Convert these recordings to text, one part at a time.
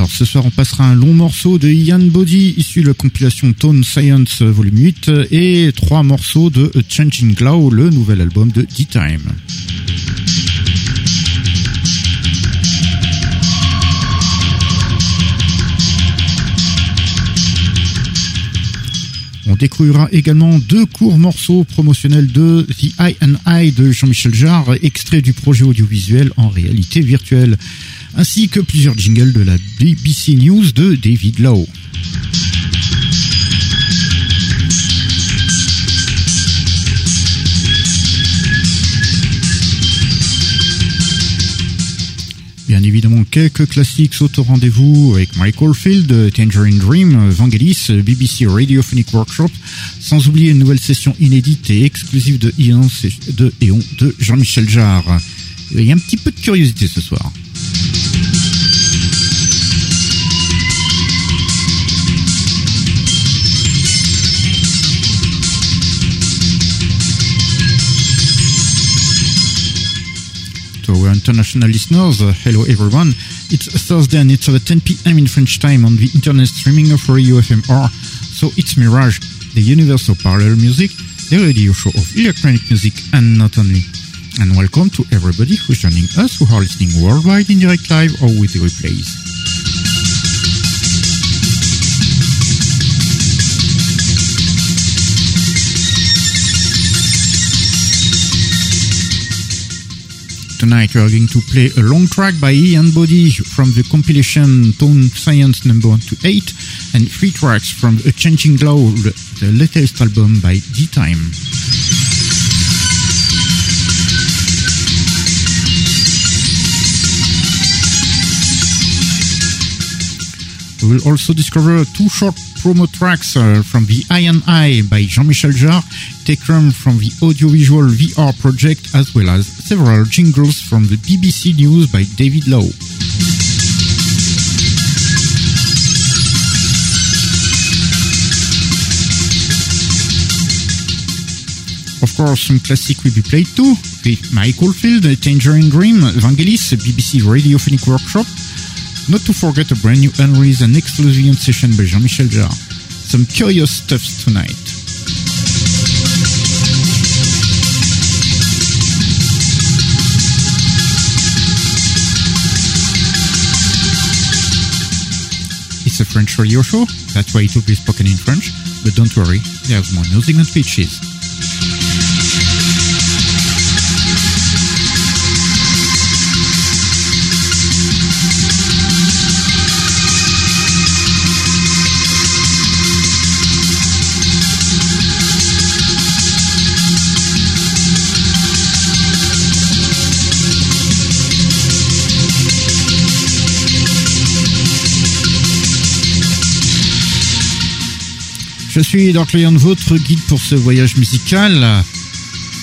Alors ce soir on passera un long morceau de Ian Body issu de la compilation Tone Science volume 8 et trois morceaux de Changing Glow, le nouvel album de D-Time. On découvrira également deux courts morceaux promotionnels de The Eye and Eye de Jean-Michel Jarre, extrait du projet audiovisuel en réalité virtuelle, ainsi que plusieurs jingles de la BBC News de David Lowe. Bien évidemment, quelques classiques sautent au rendez-vous avec Michael Field, Tangerine Dream, Vangelis, BBC Radiophonic Workshop, sans oublier une nouvelle session inédite et exclusive de Ian de Eon de Jean-Michel Jarre. Il y a un petit peu de curiosité ce soir. To our international listeners, uh, hello everyone. It's Thursday and it's at 10 p.m. in French time on the internet streaming of Radio FMR. So it's Mirage, the universal parallel music, the radio show of electronic music and not only. And welcome to everybody who's joining us who are listening worldwide in direct live or with the replays. Tonight we are going to play a long track by Ian Body from the compilation Tone Science number 1 to 8 and three tracks from A Changing Glow, the latest album by D-Time. We will also discover two short promo tracks uh, from the and Eye by Jean-Michel Jarre, taken from the audiovisual VR project, as well as several jingles from the BBC News by David Lowe. Of course, some classic will be played too, with Michael Field, Tangerine Dream, Vangelis, BBC Radiophonic Workshop, not to forget a brand new unreleased and exclusive session by Jean-Michel Jarre. Some curious stuff tonight. A French radio show, that's why it will be spoken in French, but don't worry, there's more music than speeches. Je suis Dark Lion, votre guide pour ce voyage musical.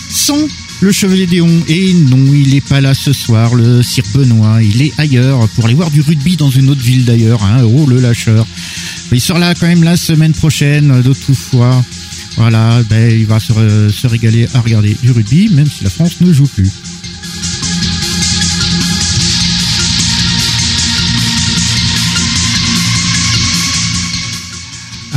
Sans le Chevalier Déon. Et non, il n'est pas là ce soir, le Sir Benoît. Il est ailleurs pour aller voir du rugby dans une autre ville d'ailleurs. Hein. Oh, le lâcheur. Il sera là quand même la semaine prochaine, d'autres fois. Voilà, ben, il va se, se régaler à regarder du rugby, même si la France ne joue plus.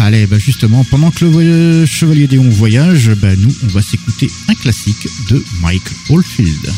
Allez, bah justement, pendant que le Chevalier Déon voyage, bah nous, on va s'écouter un classique de Mike Oldfield.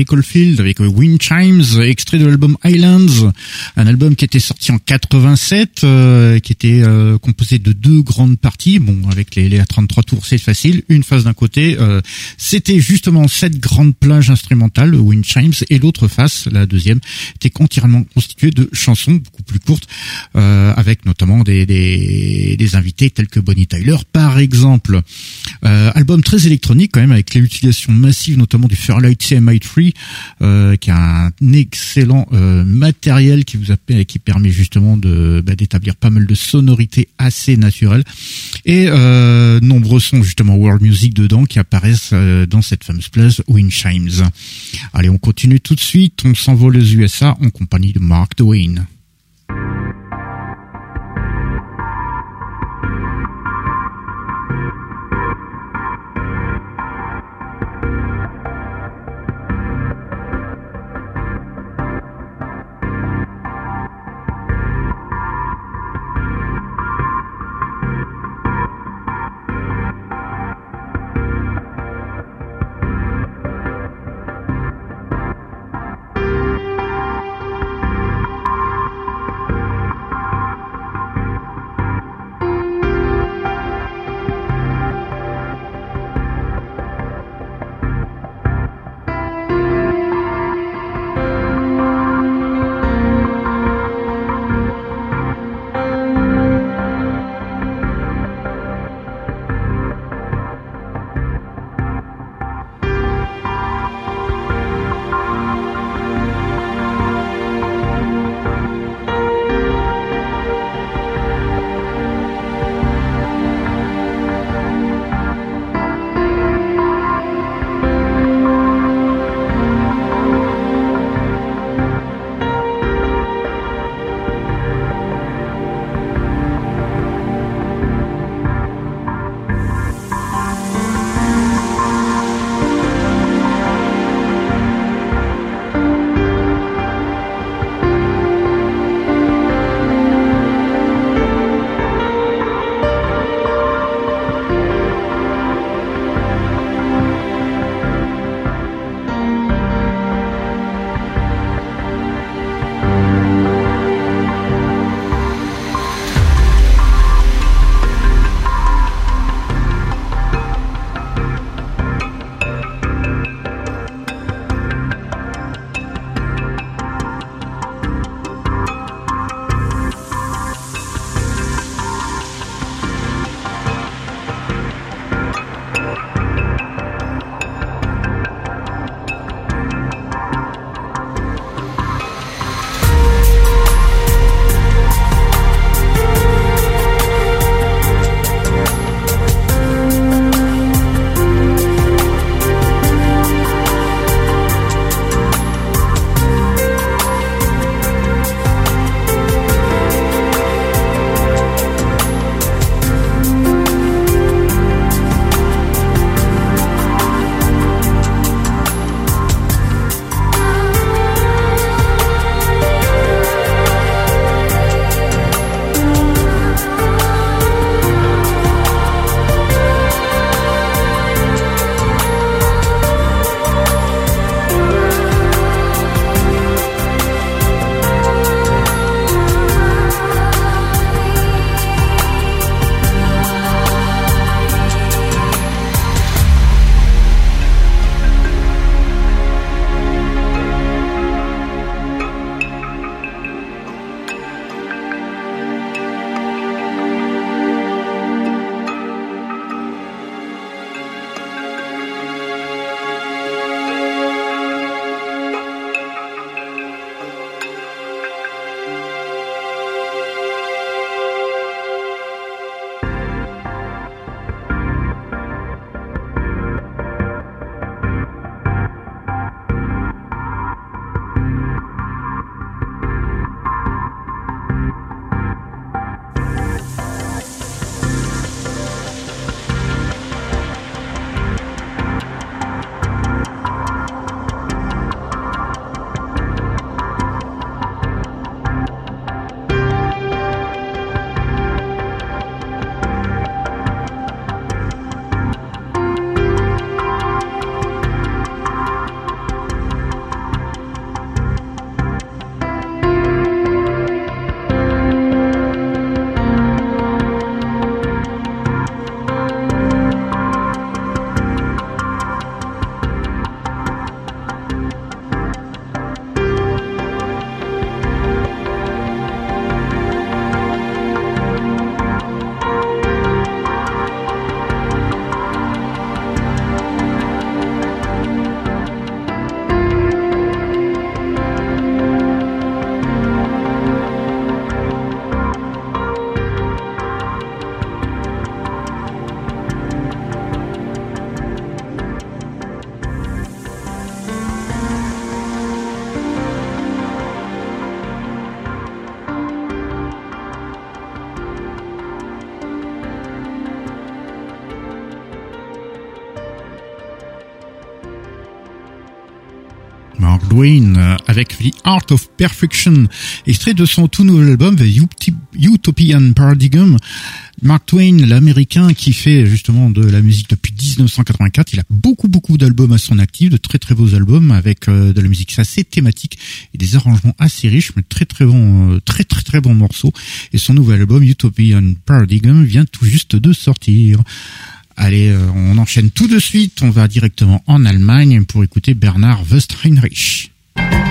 Michael Field avec Wind Chimes, extrait de l'album Islands, un album qui était sorti en 87, euh, qui était euh, composé de deux grandes parties. Bon, avec les, les 33 tours, c'est facile. Une face d'un côté, euh, c'était justement cette grande plage instrumentale, Wind Chimes, et l'autre face, la deuxième, était entièrement constituée de chansons beaucoup plus courtes, avec notamment des, des, des, invités tels que Bonnie Tyler, par exemple. album très électronique quand même, avec l'utilisation massive notamment du Fairlight Euh, qui a un excellent euh, matériel qui vous qui permet justement bah, d'établir pas mal de sonorités assez naturelles et euh, nombreux sons justement world music dedans qui apparaissent dans cette fameuse place Wind Chimes. Allez, on continue tout de suite. On s'envole aux USA en compagnie de Mark Twain. Dwayne euh, avec The Art of Perfection, extrait de son tout nouvel album The Utopian Paradigm. Mark Twain, l'américain qui fait justement de la musique depuis 1984, il a beaucoup beaucoup d'albums à son actif, de très très beaux albums avec euh, de la musique assez thématique et des arrangements assez riches, mais très très bons, euh, très très très bons morceaux. Et son nouvel album Utopian Paradigm vient tout juste de sortir. Allez, euh, on enchaîne tout de suite, on va directement en Allemagne pour écouter Bernard Westheinrich.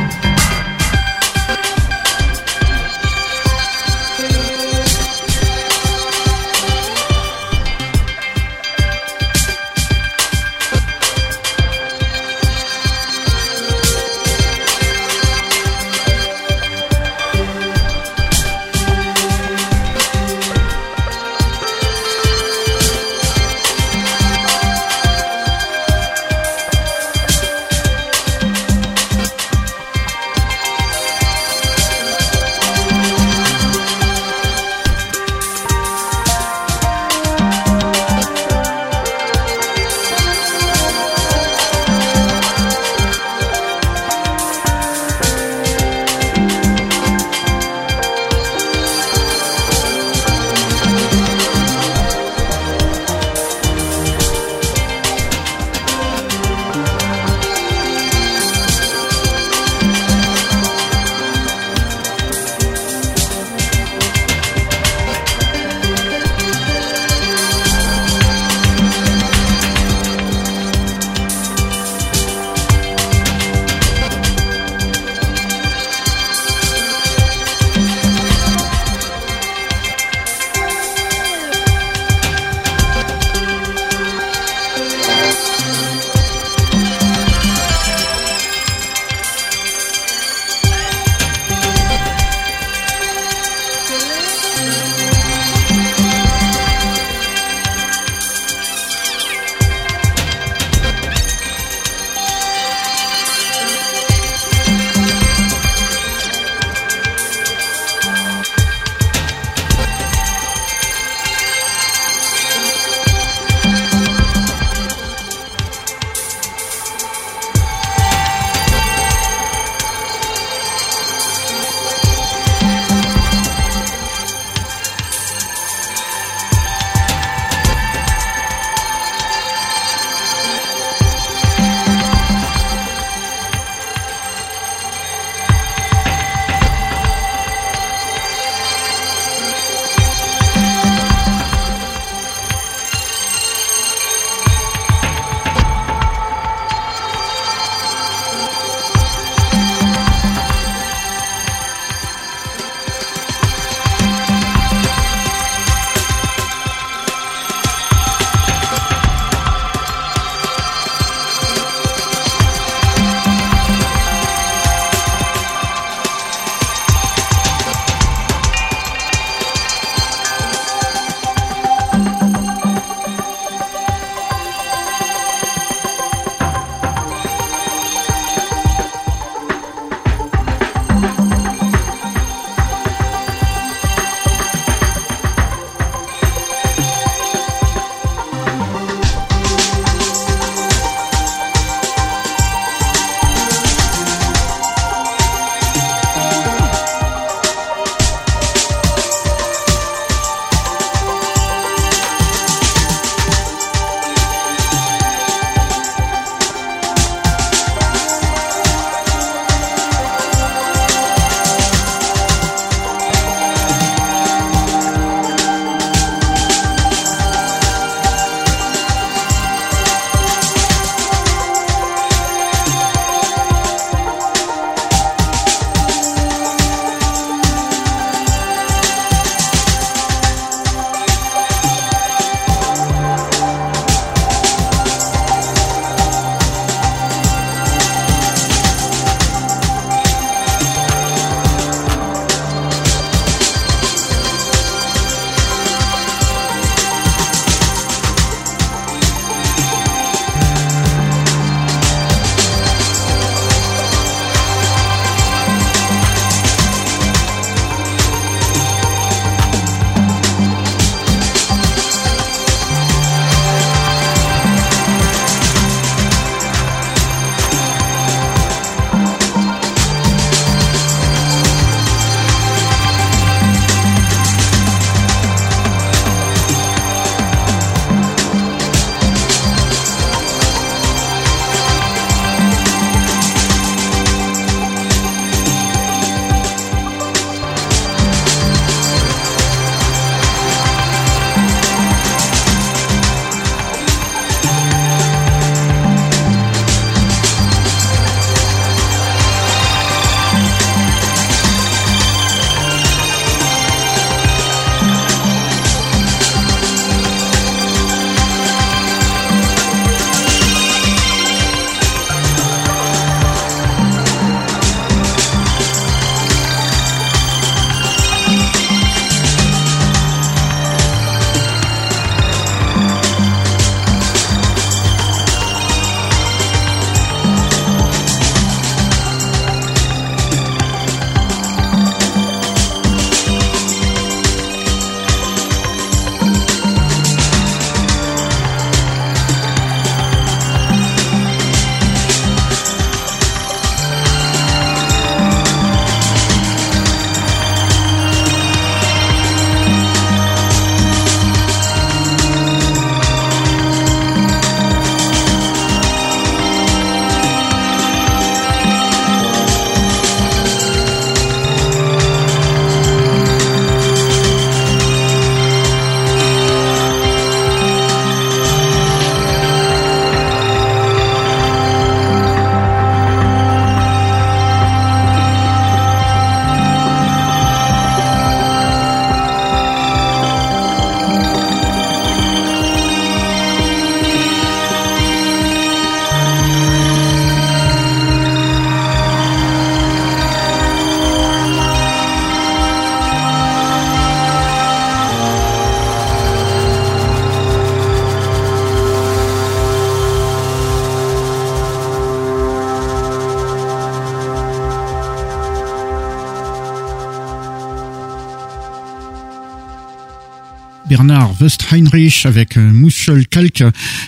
Bernard Westheinrich avec Muschel Kalk,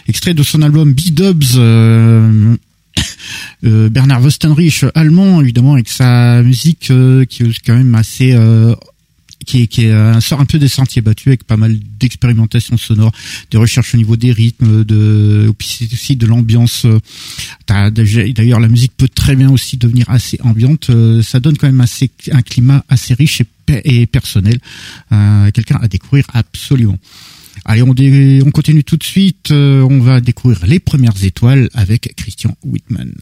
extrait de son album B-Dubs. Bernard Westheinrich, allemand évidemment, avec sa musique qui est quand même assez qui, qui sort un peu des sentiers battus avec pas mal d'expérimentation sonore, de recherches au niveau des rythmes, de aussi de l'ambiance. D'ailleurs, la musique peut très bien aussi devenir assez ambiante. Euh, ça donne quand même assez un climat assez riche et, personnel. Euh, Quelqu'un à découvrir absolument. Allez, on, on continue tout de suite. Euh, on va découvrir les premières étoiles avec Christian Whitman.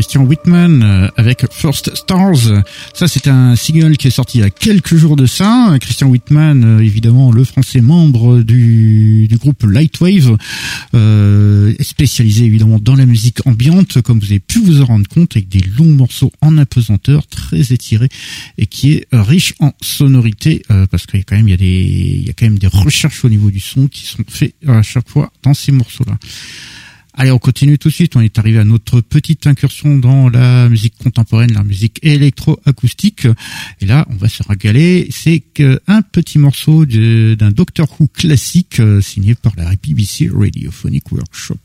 Christian Whitman euh, avec First Stars. Ça, c'est un single qui est sorti il y a quelques jours de ça. Christian Whitman, euh, évidemment, le français membre du, du groupe Lightwave, euh, spécialisé évidemment dans la musique ambiante, comme vous avez pu vous en rendre compte, avec des longs morceaux en apesanteur, très étirés, et qui est riche en sonorité, euh, parce qu'il y a quand même il y a des il y a quand même des recherches au niveau du son qui sont faites à chaque fois dans ces morceaux-là. Allez, on continue tout de suite. On est arrivé à notre petite incursion dans la musique contemporaine, la musique électro-acoustique. Et là, on va se régaler. C'est un petit morceau d'un Doctor Who classique euh, signé par la BBC Radiophonic Workshop.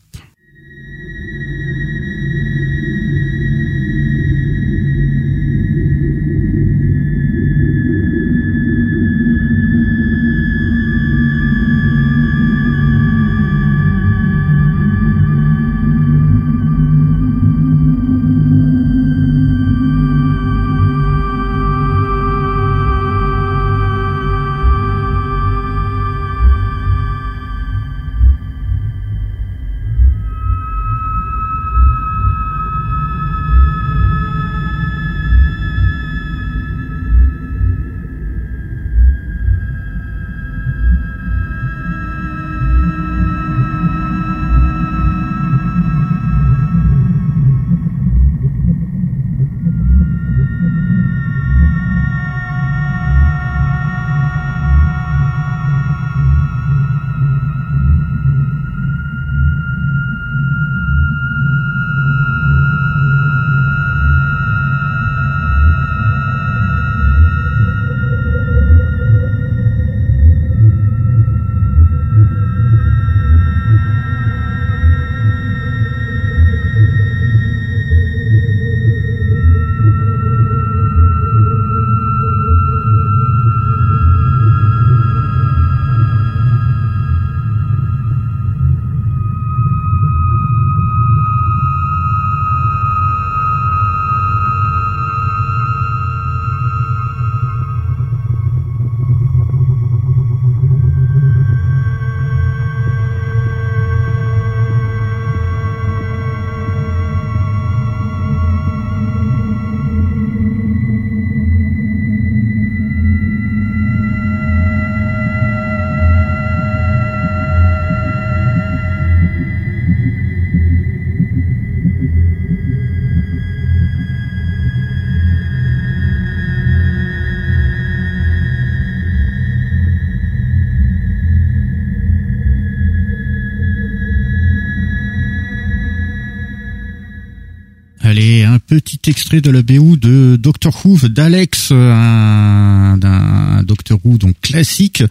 Extrait de la BO de Doctor Who d'Alex, un, d'un Doctor Who donc classique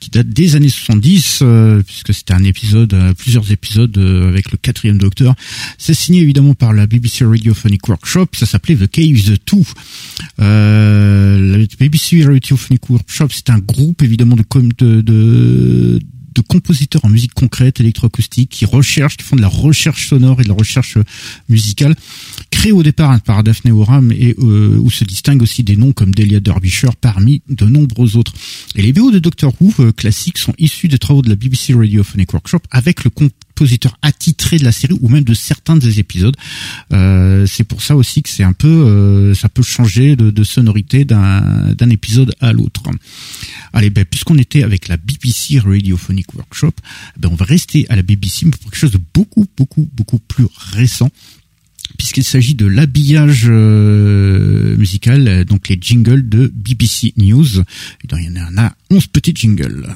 qui date des années 70 euh, puisque c'était un épisode, euh, plusieurs épisodes euh, avec le quatrième Docteur. C'est signé évidemment par la BBC Radiophonic Workshop. Ça s'appelait The Caves 2. la BBC Radiophonic Workshop, c'est un groupe évidemment de, de, de de compositeurs en musique concrète, électroacoustique, qui recherchent, qui font de la recherche sonore et de la recherche musicale, créé au départ par Daphne Oram et euh, où se distinguent aussi des noms comme Delia Derbyshire parmi de nombreux autres. Et les BO de Doctor Who euh, classiques sont issus des travaux de la BBC Radiophonic Workshop avec le compositeur attitré de la série ou même de certains des épisodes. Euh, c'est pour ça aussi que c'est un peu, euh, ça peut changer de, de sonorité d'un épisode à l'autre. Allez, ben, puisqu'on était avec la BBC Radiophonic Workshop, ben, on va rester à la BBC, pour quelque chose de beaucoup, beaucoup, beaucoup plus récent puisqu'il s'agit de l'habillage euh, musical, donc les jingles de BBC News. Il y en a 11 petits jingles.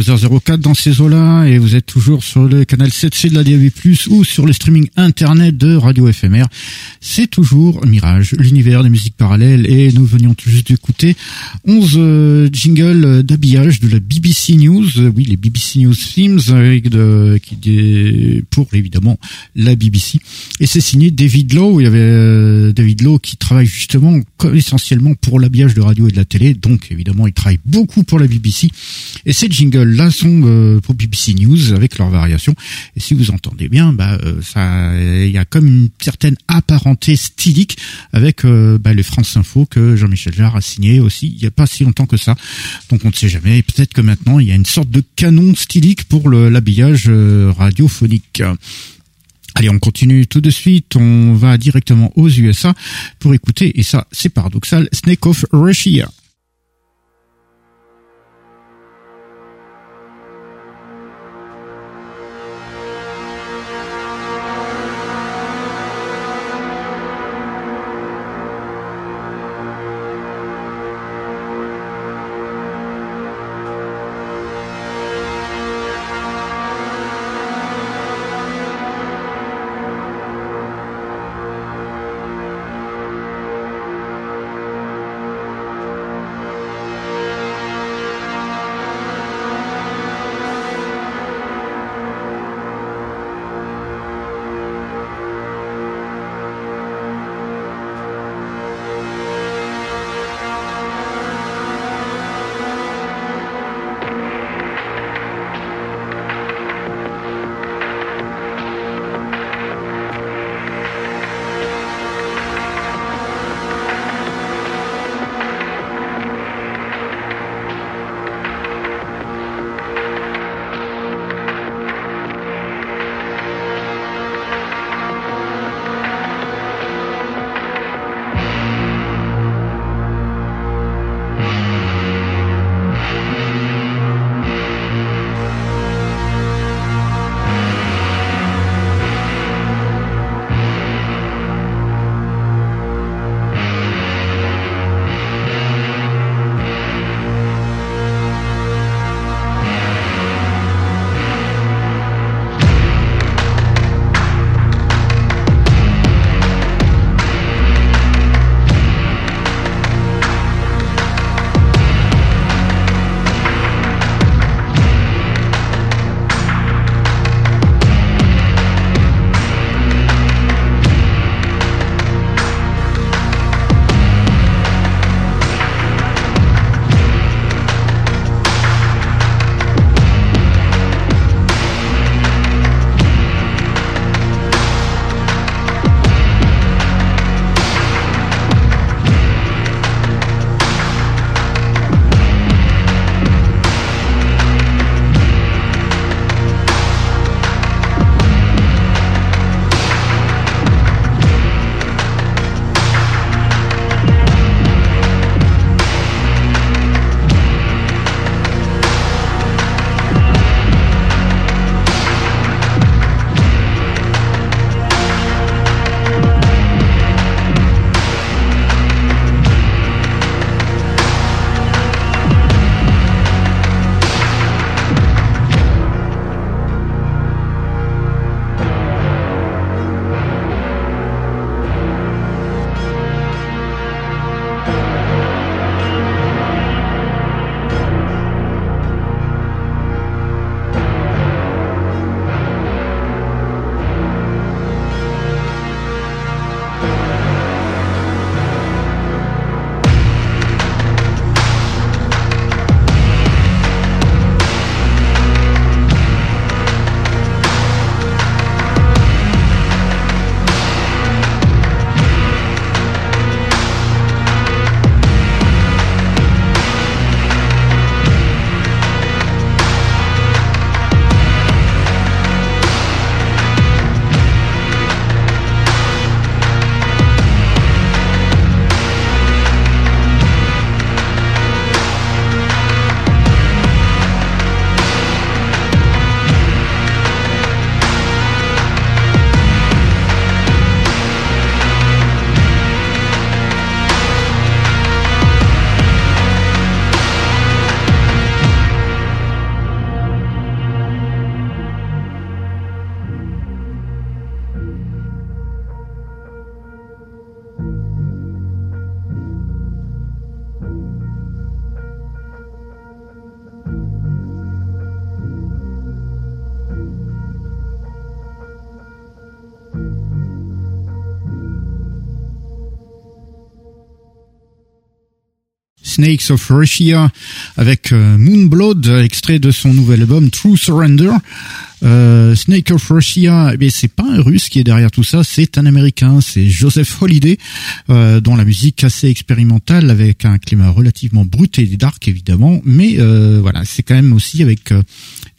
23h04 dans ces eaux-là et vous êtes toujours sur le canal 7C de la DAB+, ou sur le streaming internet de Radio FMR. C'est toujours Mirage, l'univers des musiques parallèles et nous venions juste d'écouter 11 euh, jingles d'habillage de la BBC News, oui, les BBC News qui, pour évidemment la BBC. Et c'est signé David Lowe, il y avait euh, David Lowe qui travaille justement essentiellement pour l'habillage de radio et de la télé, donc évidemment il travaille beaucoup pour la BBC. Et ces jingles-là sont euh, pour BBC News avec leurs variations. Et si vous entendez bien, bah euh, il y a comme une certaine apparenté stylique avec euh, bah, les France Info que Jean-Michel Jarre a signé aussi il n'y a pas si longtemps que ça. Donc on ne sait jamais. Peut-être que maintenant il y a une sorte de canon stylique pour l'habillage radiophonique. Allez, on continue tout de suite. On va directement aux USA pour écouter, et ça c'est paradoxal, Snake of Russia. Snakes of Russia avec Moonblood, extrait de son nouvel album True Surrender. Euh, Snake of Russia, eh c'est pas un russe qui est derrière tout ça, c'est un américain, c'est Joseph Holiday, euh, dont la musique assez expérimentale avec un climat relativement brut et dark évidemment, mais euh, voilà, c'est quand même aussi avec euh,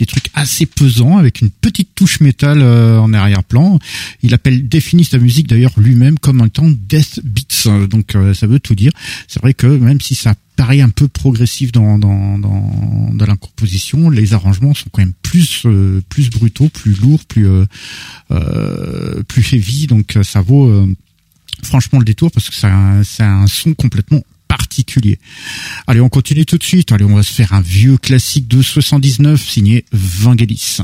des trucs assez pesants, avec une petite touche métal euh, en arrière-plan. Il appelle définit sa musique d'ailleurs lui-même comme un temps death beats, donc ça veut tout dire. C'est vrai que même si ça paraît un peu progressif dans dans dans, la composition, les arrangements sont quand même plus plus brutaux, plus lourds, plus euh, euh, plus heavy. Donc euh, ça vaut franchement le détour parce que c'est un son complètement particulier. Allez, on continue tout de suite. Allez, on va se faire un vieux classique de 79 signé Vangelis.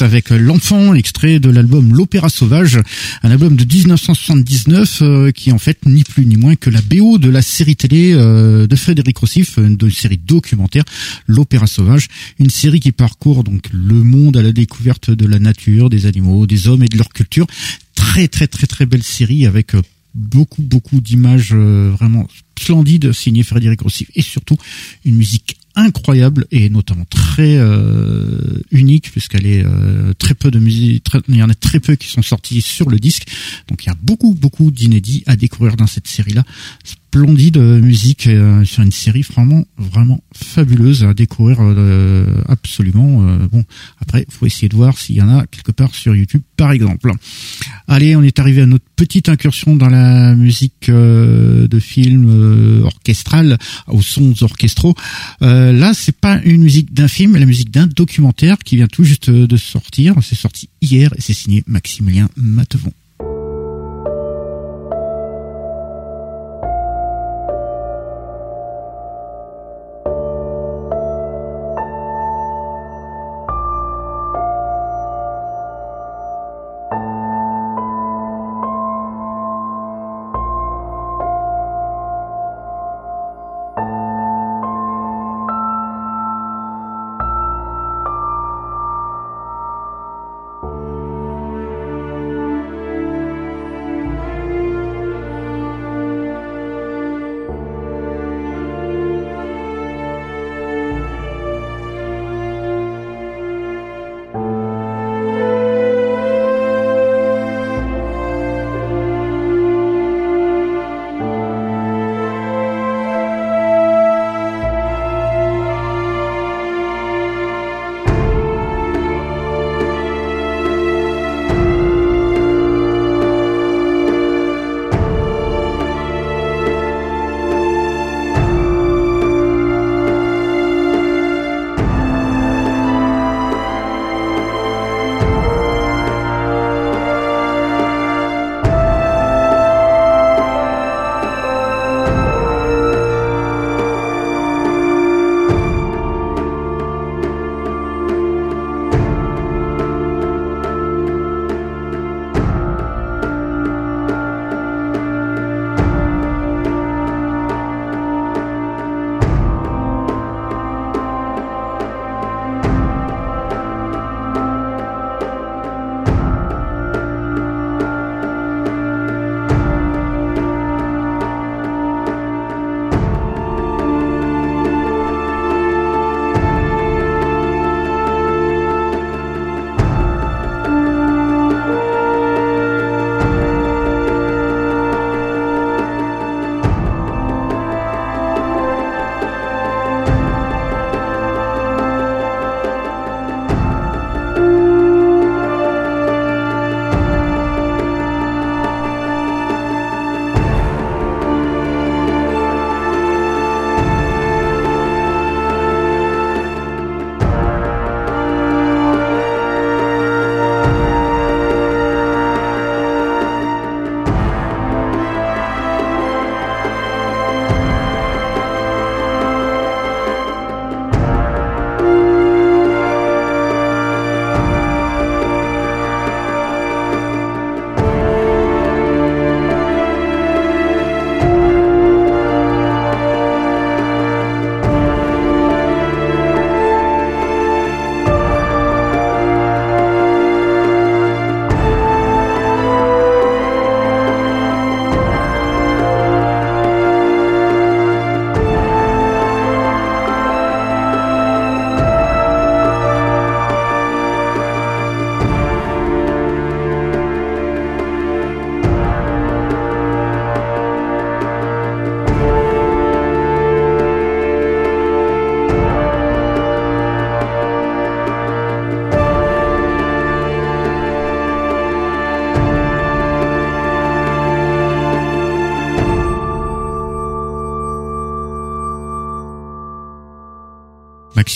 Avec l'enfant, extrait de l'album L'Opéra Sauvage, un album de 1979 euh, qui est en fait ni plus ni moins que la BO de la série télé euh, de Frédéric Rossif, une, série documentaire L'Opéra Sauvage, une série qui parcourt donc le monde à la découverte de la nature, des animaux, des hommes et de leur culture. Très très très très belle série avec euh, beaucoup beaucoup d'images vraiment splendides signées Frédéric Rossif et surtout une musique incroyable et notamment très euh, unique puisqu'elle est euh, très peu de musique, il y en a très peu qui sont sortis sur le disque. Donc il y a beaucoup beaucoup d'inédits à découvrir dans cette série là splendide musique euh, sur une série vraiment vraiment fabuleuse à découvrir euh, absolument. Euh, bon, après, faut essayer de voir s'il y en a quelque part sur YouTube, par exemple. Allez, on est arrivé à notre petite incursion dans la musique de film orchestral, aux sons orchestraux. là, c'est pas une musique d'un film, mais la musique d'un documentaire qui vient tout juste de sortir. C'est sorti hier et c'est signé Maximilien Matevon.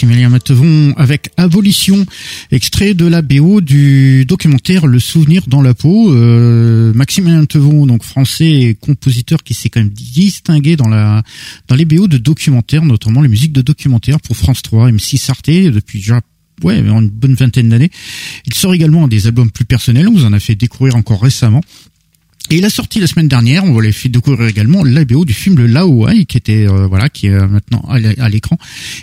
Maximilien Matevon avec Abolition, extrait de la BO du documentaire Le souvenir dans la peau. Euh, Maximilien Matevon, donc français compositeur qui s'est quand même distingué dans la dans les BO de documentaires, notamment les musiques de documentaires pour France 3, M6 Arte depuis déjà ouais, une bonne vingtaine d'années. Il sort également des albums plus personnels, on vous en a fait découvrir encore récemment. Et il a sorti la semaine dernière, on l'a fait découvrir également la BO du film Le Laoai, qui était voilà, qui est maintenant à l'écran.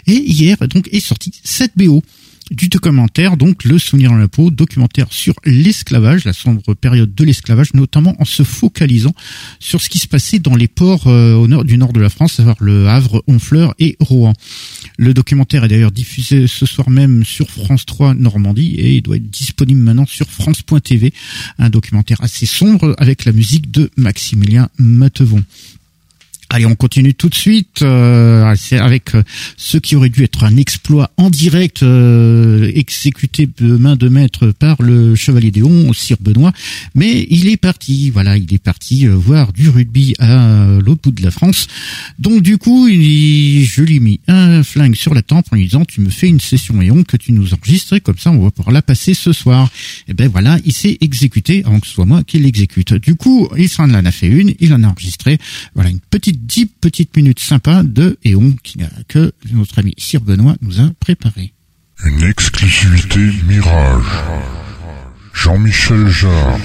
Et hier donc est sorti cette BO du documentaire, donc Le Souvenir en la peau, documentaire sur l'esclavage, la sombre période de l'esclavage, notamment en se focalisant sur ce qui se passait dans les ports euh, au nord du nord de la France, à savoir le Havre, Honfleur et Rouen. Le documentaire est d'ailleurs diffusé ce soir même sur France 3 Normandie et il doit être disponible maintenant sur France.tv, un documentaire assez sombre avec la musique de Maximilien Matevon. Allez, on continue tout de suite euh, avec euh, ce qui aurait dû être un exploit en direct euh, exécuté de main de maître par le chevalier Déon, Sir Benoît, mais il est parti, voilà, il est parti voir du rugby à l'autre bout de la France. Donc du coup, il, je lui ai mis un flingue sur la tempe en lui disant tu me fais une session et on que tu nous enregistres, comme ça on va pouvoir la passer ce soir. Et ben voilà, il s'est exécuté avant que ce soit moi qui l'exécute. Du coup, il en a fait une, il en a enregistré, voilà une petite dix petites minutes sympas de Eon que notre ami Sir Benoît nous a préparé. Une exclusivité Mirage. Jean-Michel Jarre.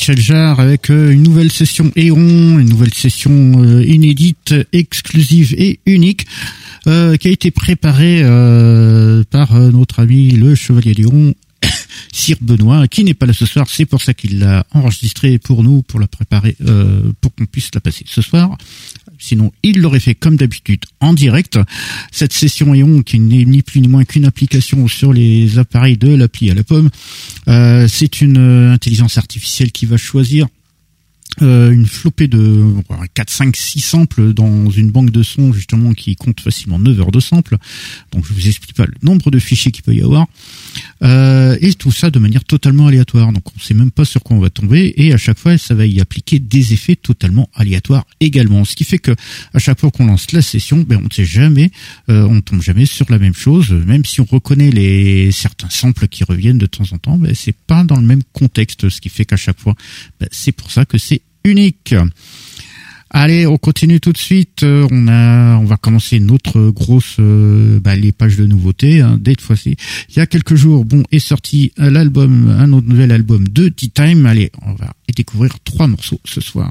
Jean-Michel Jarre avec euh, une nouvelle session Eon, une nouvelle session euh, inédite, exclusive et unique. Euh, qui a été préparée par notre ami le Chevalier Léon Sir Benoît, qui n'est pas là ce soir. C'est pour ça qu'il l'a enregistré pour nous, pour la préparer, pour qu'on puisse la passer ce soir. Sinon, il l'aurait fait comme d'habitude en direct. Cette session Eon, qui n'est ni plus ni moins qu'une application sur les appareils de l'appli à la pomme, euh, c'est une euh, intelligence artificielle qui va choisir euh, une flopée de 4, 5, 6 samples dans une banque de sons justement qui compte facilement 9 heures de samples. Donc je vous explique pas le nombre de fichiers qu'il peut y avoir. Euh, et tout ça de manière totalement aléatoire. Donc on sait même pas sur quoi on va tomber et à chaque fois ça va y appliquer des effets totalement aléatoires également. Ce qui fait que à chaque fois qu'on lance la session, ben on ne sait jamais, euh, on tombe jamais sur la même chose. Même si on reconnaît les certains samples qui reviennent de temps en temps, ben c'est pas dans le même contexte. Ce qui fait qu'à chaque fois, ben, c'est pour ça que c'est unique. Allez, on continue tout de suite. Euh, on a, on va commencer notre grosse, euh, bah, les pages de nouveautés. Hein, dès fois-ci, il y a quelques jours, bon, est sorti l'album, un autre nouvel album de T-Time. Allez, on va découvrir trois morceaux ce soir.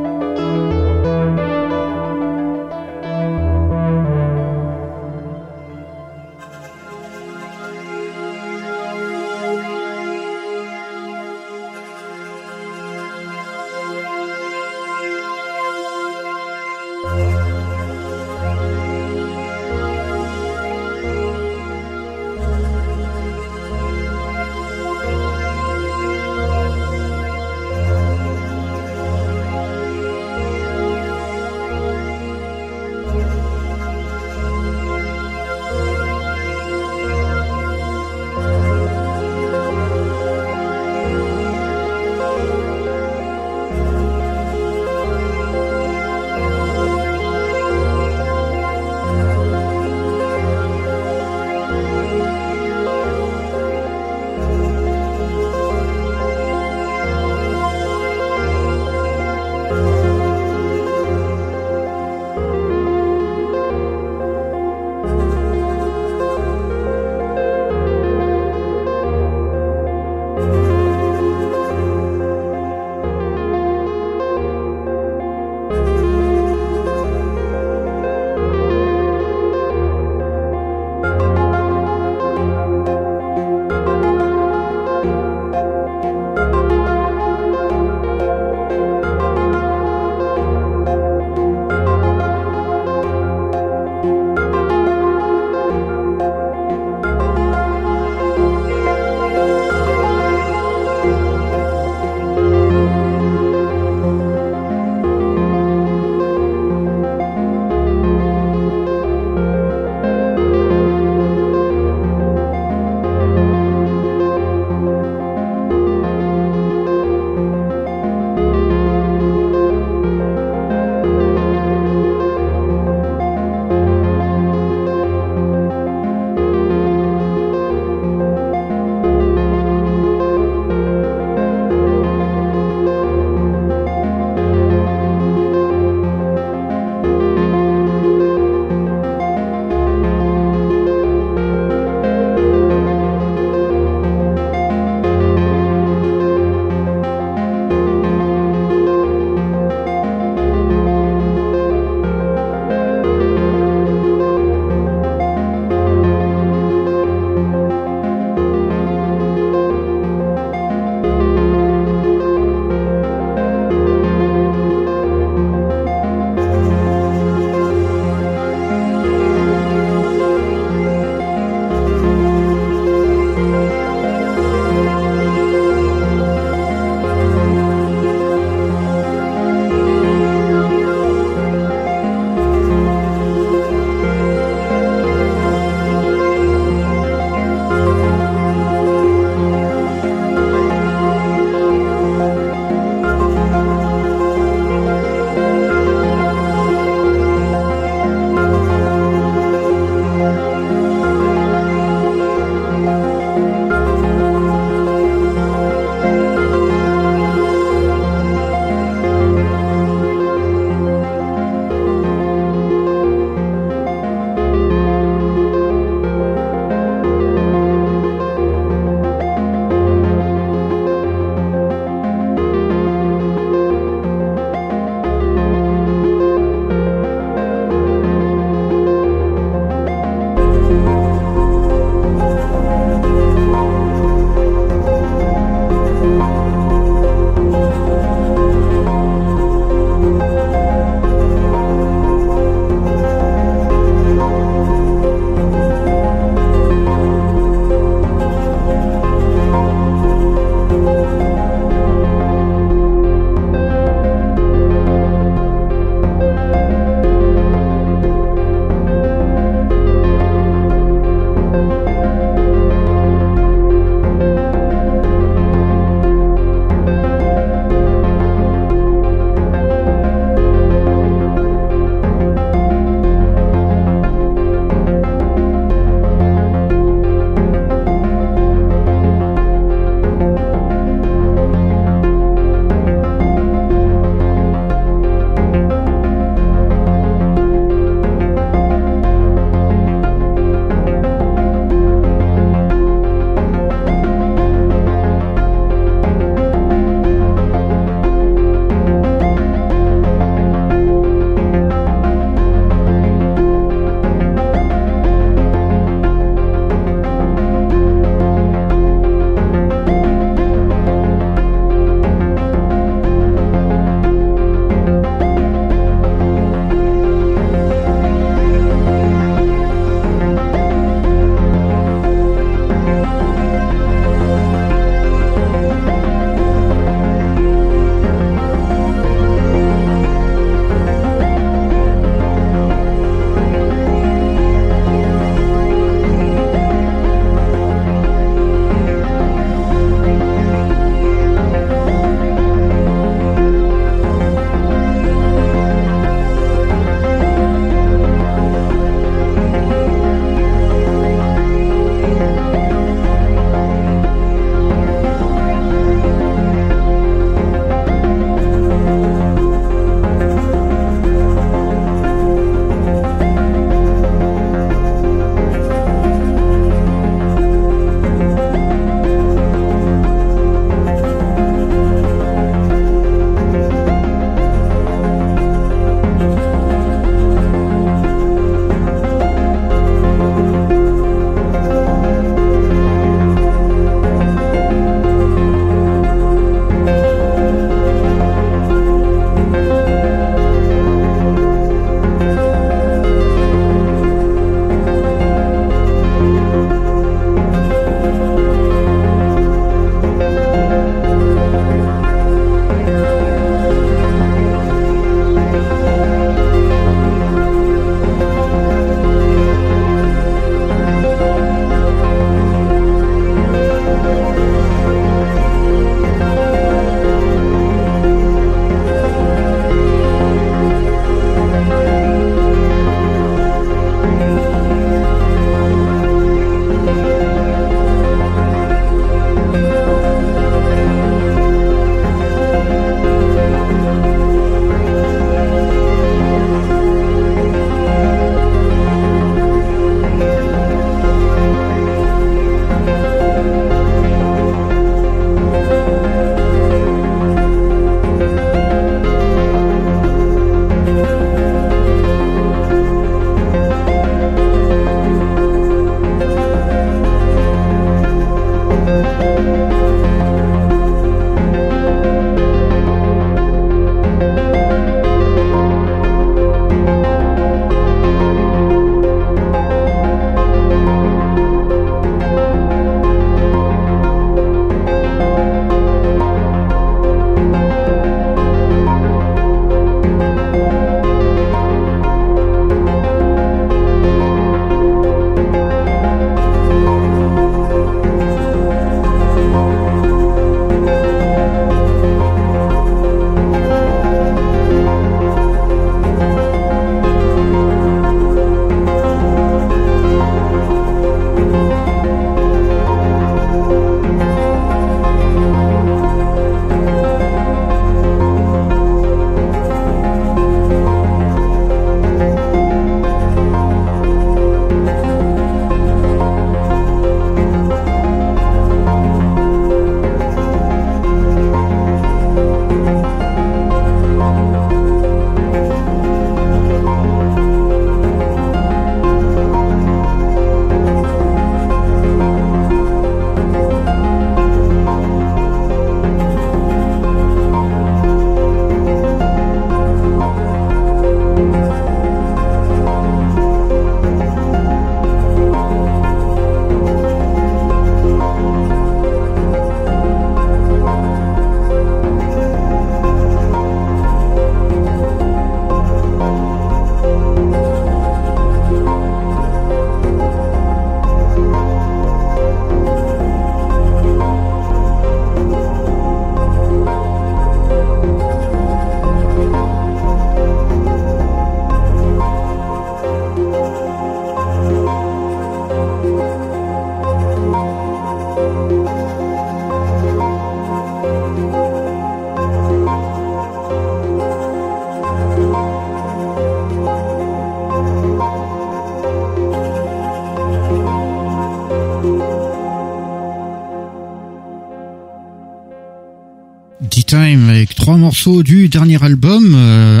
Du dernier album, euh,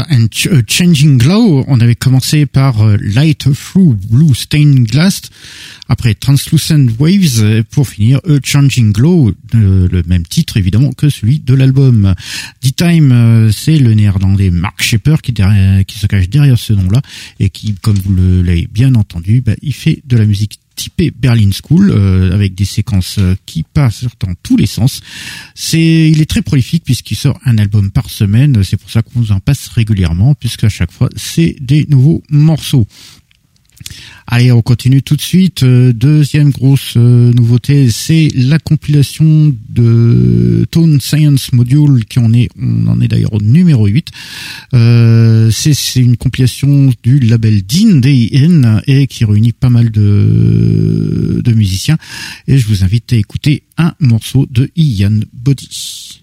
Changing Glow. On avait commencé par euh, Light Through Blue Stained Glass, après Translucent Waves, pour finir A Changing Glow, le même titre évidemment que celui de l'album. D-Time, c'est le néerlandais Mark Shepper qui, qui se cache derrière ce nom-là et qui, comme vous l'avez bien entendu, bah, il fait de la musique typé Berlin School euh, avec des séquences euh, qui passent dans tous les sens. Il est très prolifique puisqu'il sort un album par semaine. C'est pour ça qu'on nous en passe régulièrement puisqu'à chaque fois c'est des nouveaux morceaux. Allez, on continue tout de suite. Euh, deuxième grosse euh, nouveauté, c'est la compilation de Tone Science Module qui en est, on en est d'ailleurs au numéro 8. Euh, c'est une compilation du label Dean D-I-N et qui réunit pas mal de, de musiciens. Et je vous invite à écouter un morceau de Ian Body.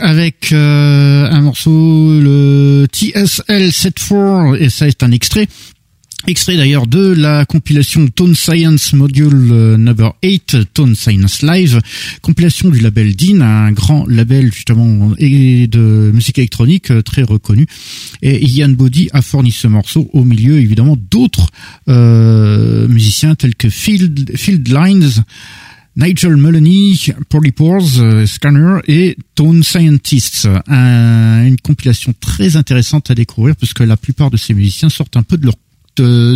Avec un morceau le TSL 74 et ça est un extrait Extrait d'ailleurs de la compilation Tone Science Module euh, Number 8, Tone Science Live, compilation du label Dean, un grand label justement de musique électronique euh, très reconnu. Et Ian Body a fourni ce morceau au milieu évidemment d'autres euh, musiciens tels que Field, Field Lines, Nigel Mullany, Polypores, euh, Scanner et Tone Scientists. une compilation très intéressante à découvrir puisque la plupart de ces musiciens sortent un peu de leur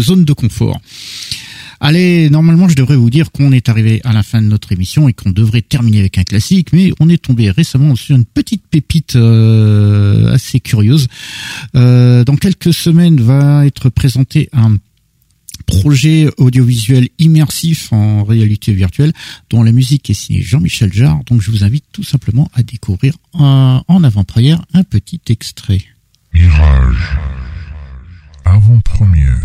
zone de confort. Allez, normalement, je devrais vous dire qu'on est arrivé à la fin de notre émission et qu'on devrait terminer avec un classique, mais on est tombé récemment sur une petite pépite euh, assez curieuse. Euh, dans quelques semaines va être présenté un projet audiovisuel immersif en réalité virtuelle dont la musique est signée Jean-Michel Jarre. Donc je vous invite tout simplement à découvrir en avant-première un petit extrait. Mirage avant-première.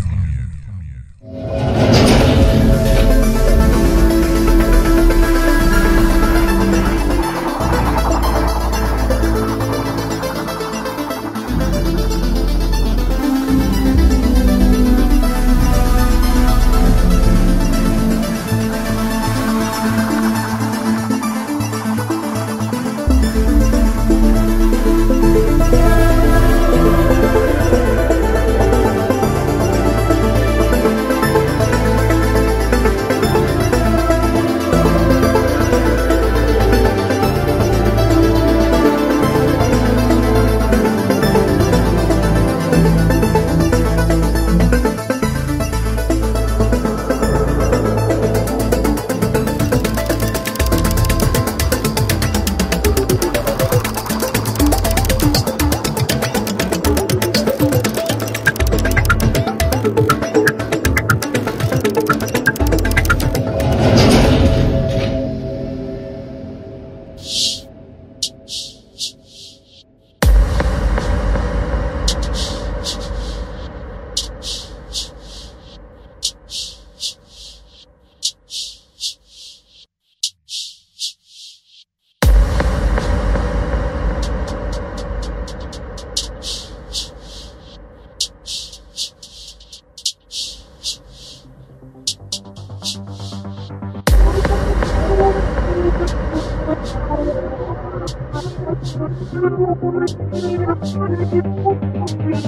I'm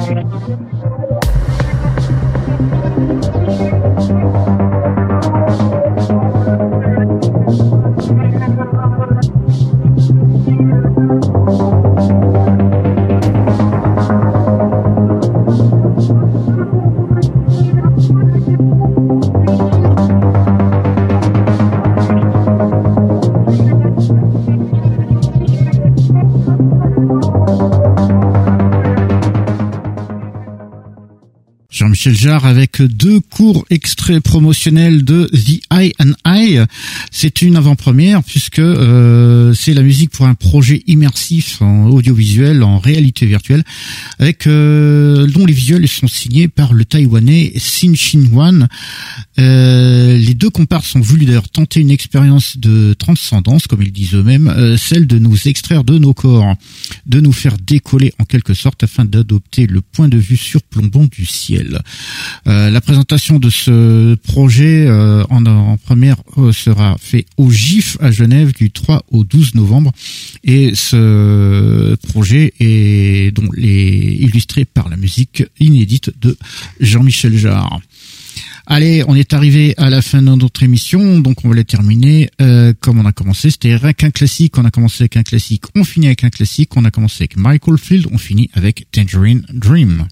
sorry. Avec deux courts extraits promotionnels de The Eye and Eye. C'est une avant-première puisque euh, c'est la musique pour un projet immersif en audiovisuel, en réalité virtuelle, avec euh, dont les visuels sont signés par le Taïwanais Sin Shin Wan. Euh, les deux comparses ont voulu d'ailleurs tenter une expérience de transcendance, comme ils disent eux-mêmes, euh, celle de nous extraire de nos corps, de nous faire décoller en quelque sorte afin d'adopter le point de vue surplombant du ciel. Euh, la présentation de ce projet en, première sera fait au GIF à Genève du 3 au 12 novembre et ce projet est donc illustré par la musique inédite de Jean-Michel Jarre. Allez, on est arrivé à la fin de notre émission, donc on va la terminer euh, comme on a commencé. C'était rien qu'un classique, on a commencé avec un classique, on finit avec un classique, on a commencé avec Michael Field, on finit avec Tangerine Dream.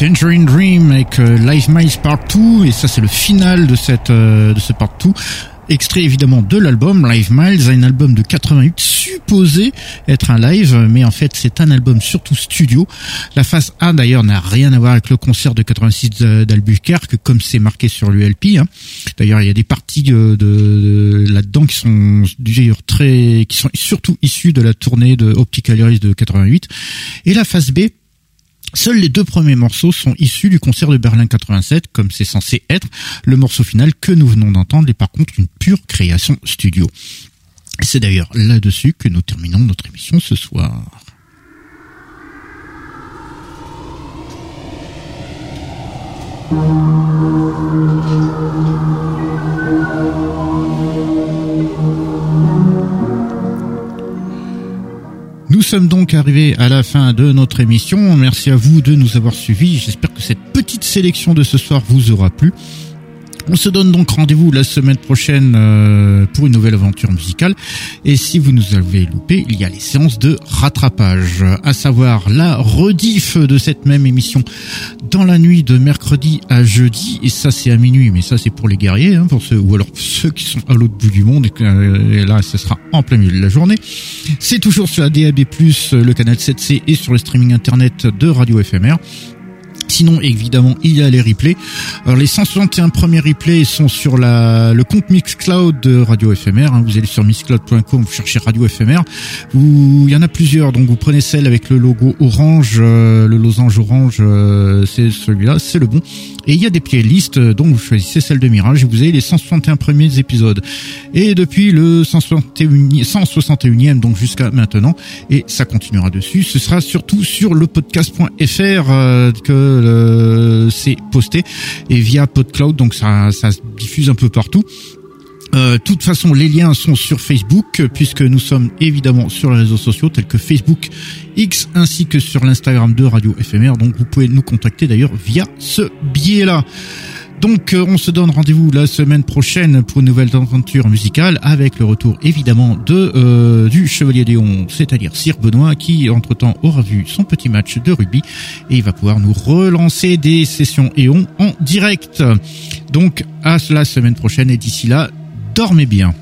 Tangerine Dream avec euh, Live Miles Part 2 et ça c'est le final de cette euh, de ce Part 2 extrait évidemment de l'album Live Miles, un album de 88 supposé être un live, mais en fait c'est un album surtout studio. La phase A d'ailleurs n'a rien à voir avec le concert de 86 d'Albuquerque, comme c'est marqué sur l'ULP. Hein. D'ailleurs il y a des parties de, de là-dedans qui sont d'ailleurs très, qui sont surtout issues de la tournée de Optical Iris de 88. Et la phase B Seuls les deux premiers morceaux sont issus du concert de Berlin 87, comme c'est censé être. Le morceau final que nous venons d'entendre est par contre une pure création studio. C'est d'ailleurs là-dessus que nous terminons notre émission ce soir. Nous sommes donc arrivés à la fin de notre émission. Merci à vous de nous avoir suivis. J'espère que cette petite sélection de ce soir vous aura plu. On se donne donc rendez-vous la semaine prochaine euh, pour une nouvelle aventure musicale. Et si vous nous avez loupé, il y a les séances de rattrapage, à savoir la rediff de cette même émission dans la nuit de mercredi à jeudi. Et ça, c'est à minuit, mais ça, c'est pour les guerriers, hein, pour ceux ou alors ceux qui sont à l'autre bout du monde. Et, euh, là, ce sera en plein milieu de la journée. C'est toujours sur la DAB+, le canal 7C et sur le streaming internet de Radio FMR. Sinon, évidemment, il y a les replays. Alors, les 161 premiers replays sont sur la, le compte Mixcloud de Radio FMR. Hein. Vous allez sur mixcloud.com, vous cherchez Radio FMR. Vous, il y en a plusieurs, donc vous prenez celle avec le logo orange, euh, le losange orange, euh, c'est celui-là, c'est le bon. Et il y a des playlists, euh, donc vous choisissez celle de Mirage et vous avez les 161 premiers épisodes. Et depuis le 161, 161e, donc jusqu'à maintenant, et ça continuera dessus, ce sera surtout sur le podcast.fr que c'est posté et via PodCloud, donc ça, ça se diffuse un peu partout. Euh, toute façon, les liens sont sur Facebook puisque nous sommes évidemment sur les réseaux sociaux tels que Facebook X ainsi que sur l'Instagram de Radio FMR. Donc vous pouvez nous contacter d'ailleurs via ce biais-là. Donc euh, on se donne rendez-vous la semaine prochaine pour une nouvelle aventure musicale avec le retour évidemment de euh, du Chevalier Léon, c'est-à-dire Sir Benoît qui entre-temps aura vu son petit match de rugby et il va pouvoir nous relancer des sessions Éon en direct. Donc à la semaine prochaine et d'ici là, dormez bien.